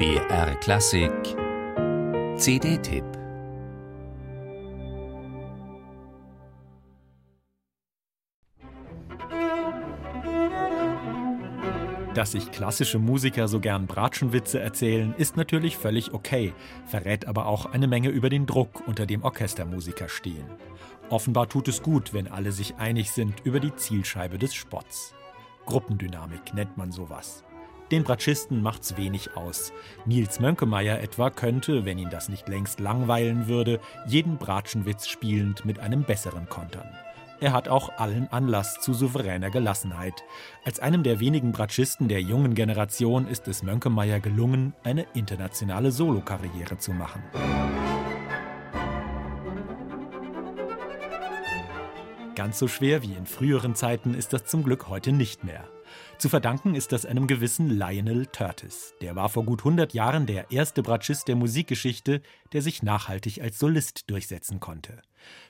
BR Klassik CD-Tipp Dass sich klassische Musiker so gern Bratschenwitze erzählen, ist natürlich völlig okay, verrät aber auch eine Menge über den Druck, unter dem Orchestermusiker stehen. Offenbar tut es gut, wenn alle sich einig sind über die Zielscheibe des Spotts. Gruppendynamik nennt man sowas. Den Bratschisten macht's wenig aus. Nils Mönkemeyer etwa könnte, wenn ihn das nicht längst langweilen würde, jeden Bratschenwitz spielend mit einem besseren kontern. Er hat auch allen Anlass zu souveräner Gelassenheit. Als einem der wenigen Bratschisten der jungen Generation ist es Mönkemeyer gelungen, eine internationale Solokarriere zu machen. Ganz so schwer wie in früheren Zeiten ist das zum Glück heute nicht mehr. Zu verdanken ist das einem gewissen Lionel Curtis. Der war vor gut 100 Jahren der erste Bratschist der Musikgeschichte, der sich nachhaltig als Solist durchsetzen konnte.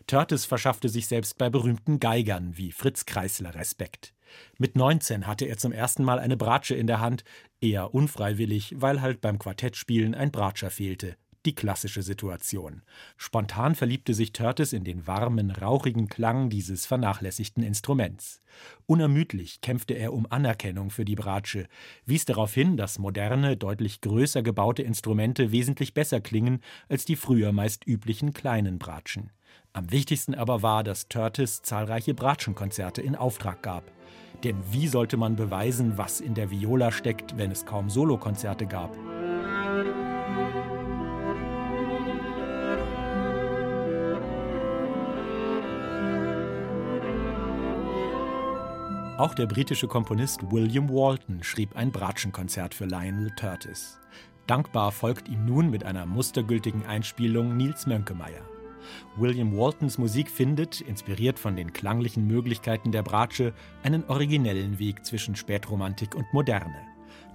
Curtis verschaffte sich selbst bei berühmten Geigern wie Fritz Kreisler Respekt. Mit 19 hatte er zum ersten Mal eine Bratsche in der Hand, eher unfreiwillig, weil halt beim Quartettspielen ein Bratscher fehlte, die klassische Situation. Spontan verliebte sich Törtes in den warmen, rauchigen Klang dieses vernachlässigten Instruments. Unermüdlich kämpfte er um Anerkennung für die Bratsche, wies darauf hin, dass moderne, deutlich größer gebaute Instrumente wesentlich besser klingen als die früher meist üblichen kleinen Bratschen. Am wichtigsten aber war, dass Törtes zahlreiche Bratschenkonzerte in Auftrag gab. Denn wie sollte man beweisen, was in der Viola steckt, wenn es kaum Solokonzerte gab? Auch der britische Komponist William Walton schrieb ein Bratschenkonzert für Lionel Curtis. Dankbar folgt ihm nun mit einer mustergültigen Einspielung Niels Mönkemeyer. William Waltons Musik findet, inspiriert von den klanglichen Möglichkeiten der Bratsche, einen originellen Weg zwischen Spätromantik und Moderne.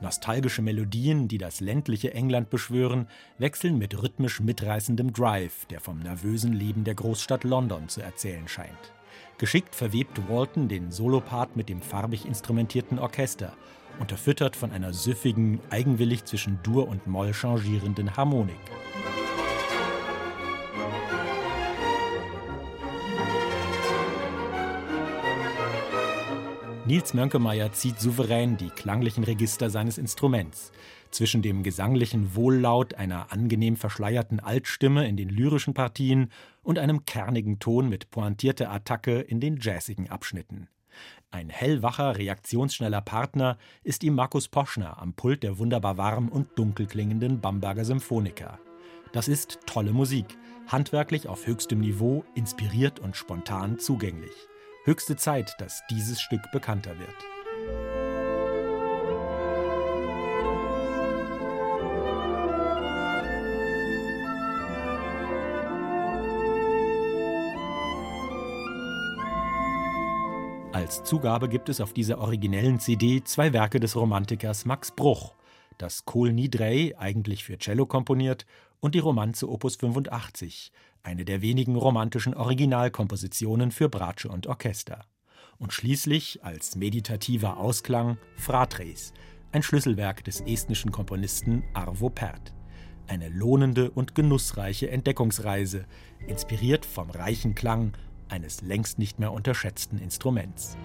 Nostalgische Melodien, die das ländliche England beschwören, wechseln mit rhythmisch mitreißendem Drive, der vom nervösen Leben der Großstadt London zu erzählen scheint. Geschickt verwebt Walton den Solopart mit dem farbig instrumentierten Orchester, unterfüttert von einer süffigen, eigenwillig zwischen Dur und Moll changierenden Harmonik. Nils Mönkemeyer zieht souverän die klanglichen Register seines Instruments. Zwischen dem gesanglichen Wohllaut einer angenehm verschleierten Altstimme in den lyrischen Partien und einem kernigen Ton mit pointierter Attacke in den jazzigen Abschnitten. Ein hellwacher, reaktionsschneller Partner ist ihm Markus Poschner am Pult der wunderbar warm und dunkel klingenden Bamberger Symphoniker. Das ist tolle Musik, handwerklich auf höchstem Niveau, inspiriert und spontan zugänglich. Höchste Zeit, dass dieses Stück bekannter wird. Als Zugabe gibt es auf dieser originellen CD zwei Werke des Romantikers Max Bruch, das Kohl Nidrei, eigentlich für Cello komponiert, und die Romanze Opus 85, eine der wenigen romantischen Originalkompositionen für Bratsche und Orchester. Und schließlich als meditativer Ausklang Fratres, ein Schlüsselwerk des estnischen Komponisten Arvo Pärt. Eine lohnende und genussreiche Entdeckungsreise, inspiriert vom reichen Klang eines längst nicht mehr unterschätzten Instruments.